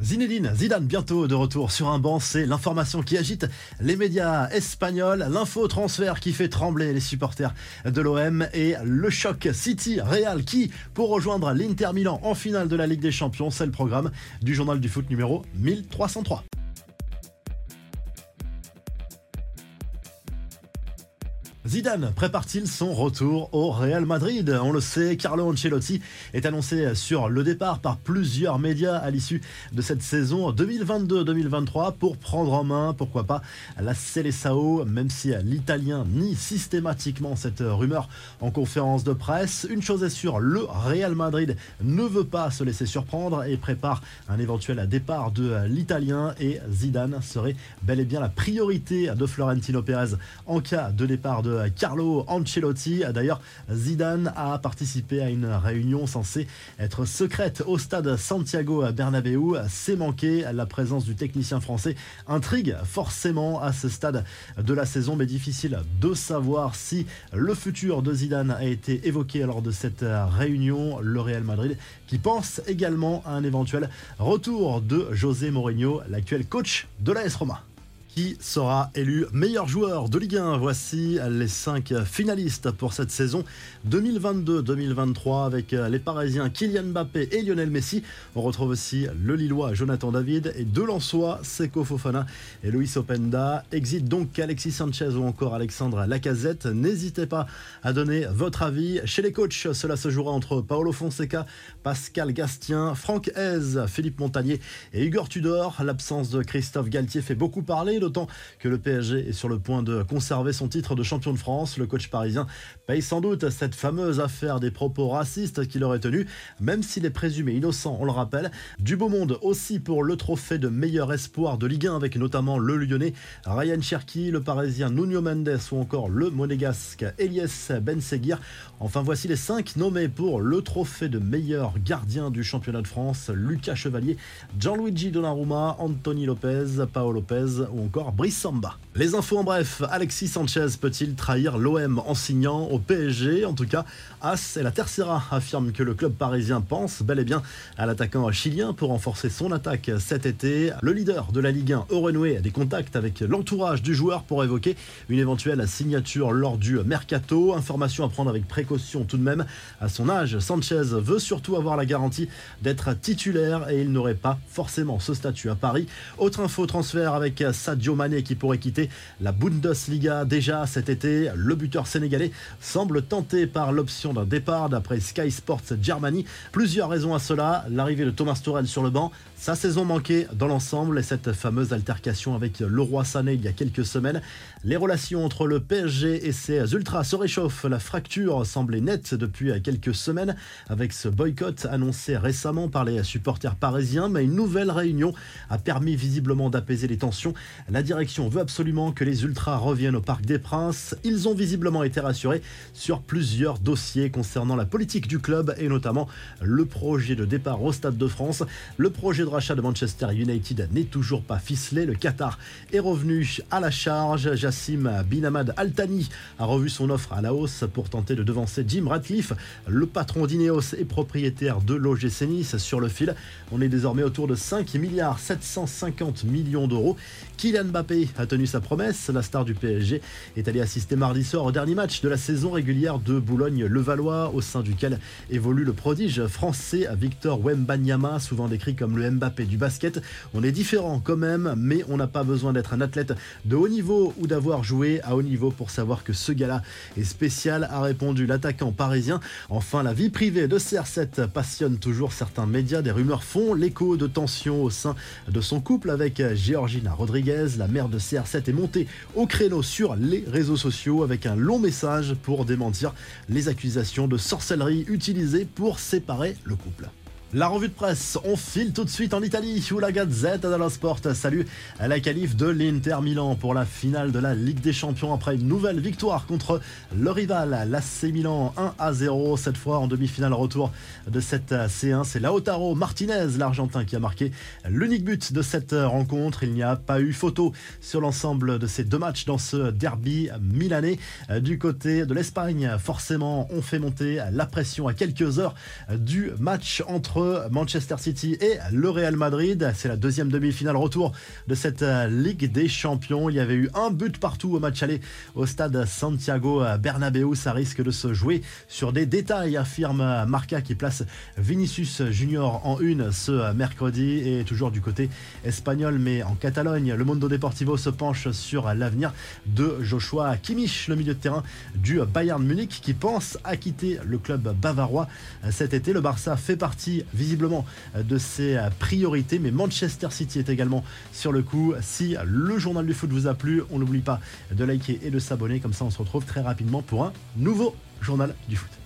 Zinedine Zidane bientôt de retour sur un banc, c'est l'information qui agite les médias espagnols, l'info transfert qui fait trembler les supporters de l'OM et le choc City Real qui pour rejoindre l'Inter Milan en finale de la Ligue des Champions, c'est le programme du journal du foot numéro 1303. Zidane prépare-t-il son retour au Real Madrid? On le sait, Carlo Ancelotti est annoncé sur le départ par plusieurs médias à l'issue de cette saison 2022-2023 pour prendre en main, pourquoi pas, la Seleção, même si l'Italien nie systématiquement cette rumeur en conférence de presse. Une chose est sûre, le Real Madrid ne veut pas se laisser surprendre et prépare un éventuel départ de l'Italien et Zidane serait bel et bien la priorité de Florentino Pérez en cas de départ de Carlo Ancelotti. D'ailleurs, Zidane a participé à une réunion censée être secrète au stade Santiago Bernabéu. C'est manqué. La présence du technicien français intrigue forcément à ce stade de la saison, mais difficile de savoir si le futur de Zidane a été évoqué lors de cette réunion. Le Real Madrid qui pense également à un éventuel retour de José Mourinho, l'actuel coach de l'AS Roma sera élu meilleur joueur de Ligue 1. Voici les cinq finalistes pour cette saison 2022-2023 avec les Parisiens Kylian Mbappé et Lionel Messi. On retrouve aussi le Lillois Jonathan David et deux Lensois, Seko Fofana et Luis Openda. Exit donc Alexis Sanchez ou encore Alexandre Lacazette. N'hésitez pas à donner votre avis. Chez les coachs, cela se jouera entre Paolo Fonseca, Pascal Gastien, Franck Hez, Philippe Montagnier et Igor Tudor. L'absence de Christophe Galtier fait beaucoup parler d'autant que le PSG est sur le point de conserver son titre de champion de France. Le coach parisien paye sans doute cette fameuse affaire des propos racistes qu'il aurait tenu, même s'il est présumé innocent, on le rappelle. Du beau monde aussi pour le trophée de meilleur espoir de Ligue 1 avec notamment le Lyonnais Ryan Cherki, le Parisien Nuno Mendes ou encore le Monégasque Elias Benseguir. Enfin voici les cinq nommés pour le trophée de meilleur gardien du championnat de France Lucas Chevalier, Gianluigi Donnarumma, Anthony Lopez, Paolo Lopez ou encore Les infos en bref, Alexis Sanchez peut-il trahir l'OM en signant au PSG En tout cas, As et la Tercera affirment que le club parisien pense bel et bien à l'attaquant chilien pour renforcer son attaque cet été. Le leader de la Ligue 1 aurait a des contacts avec l'entourage du joueur pour évoquer une éventuelle signature lors du mercato. Information à prendre avec précaution tout de même. À son âge, Sanchez veut surtout avoir la garantie d'être titulaire et il n'aurait pas forcément ce statut à Paris. Autre info transfert avec Sadio Mané qui pourrait quitter la Bundesliga déjà cet été. Le buteur sénégalais semble tenté par l'option d'un départ d'après Sky Sports Germany. Plusieurs raisons à cela. L'arrivée de Thomas Torel sur le banc, sa saison manquée dans l'ensemble et cette fameuse altercation avec le roi Sané il y a quelques semaines. Les relations entre le PSG et ses ultras se réchauffent. La fracture semblait nette depuis quelques semaines avec ce boycott annoncé récemment par les supporters parisiens. Mais une nouvelle réunion a permis visiblement d'apaiser les tensions. La direction veut absolument que les Ultras reviennent au Parc des Princes. Ils ont visiblement été rassurés sur plusieurs dossiers concernant la politique du club et notamment le projet de départ au Stade de France. Le projet de rachat de Manchester United n'est toujours pas ficelé. Le Qatar est revenu à la charge. Jassim Binamad Altani a revu son offre à la hausse pour tenter de devancer Jim Radcliffe. Le patron d'Ineos et propriétaire de l'OGC Nice sur le fil. On est désormais autour de 5 milliards 750 millions d'euros. Kylian Mbappé a tenu sa promesse. La star du PSG est allée assister mardi soir au dernier match de la saison régulière de Boulogne-Levallois, au sein duquel évolue le prodige français Victor Wembanyama, souvent décrit comme le Du basket. On est différent quand même, mais on n'a pas besoin d'être un athlète de haut niveau ou d'avoir joué à haut niveau pour savoir que ce gars-là est spécial, a répondu l'attaquant parisien. Enfin, la vie privée de CR7 passionne toujours certains médias. Des rumeurs font l'écho de tensions au sein de son couple avec Georgina Rodriguez, la mère de CR7 est monté au créneau sur les réseaux sociaux avec un long message pour démentir les accusations de sorcellerie utilisées pour séparer le couple. La revue de presse, on file tout de suite en Italie où la Gazette dello salue la qualif de l'Inter Milan pour la finale de la Ligue des Champions après une nouvelle victoire contre le rival, l'AC Milan 1 à 0. Cette fois en demi-finale retour de cette C1, c'est Lautaro Martinez, l'Argentin, qui a marqué l'unique but de cette rencontre. Il n'y a pas eu photo sur l'ensemble de ces deux matchs dans ce derby milanais. Du côté de l'Espagne, forcément, on fait monter la pression à quelques heures du match entre Manchester City et le Real Madrid. C'est la deuxième demi-finale retour de cette euh, Ligue des Champions. Il y avait eu un but partout au match aller au stade Santiago Bernabéu. Ça risque de se jouer sur des détails, affirme Marca qui place Vinicius Junior en une ce mercredi et toujours du côté espagnol mais en Catalogne. Le Mondo Deportivo se penche sur l'avenir de Joshua Kimmich, le milieu de terrain du Bayern Munich qui pense à quitter le club bavarois cet été. Le Barça fait partie visiblement de ses priorités, mais Manchester City est également sur le coup. Si le journal du foot vous a plu, on n'oublie pas de liker et de s'abonner, comme ça on se retrouve très rapidement pour un nouveau journal du foot.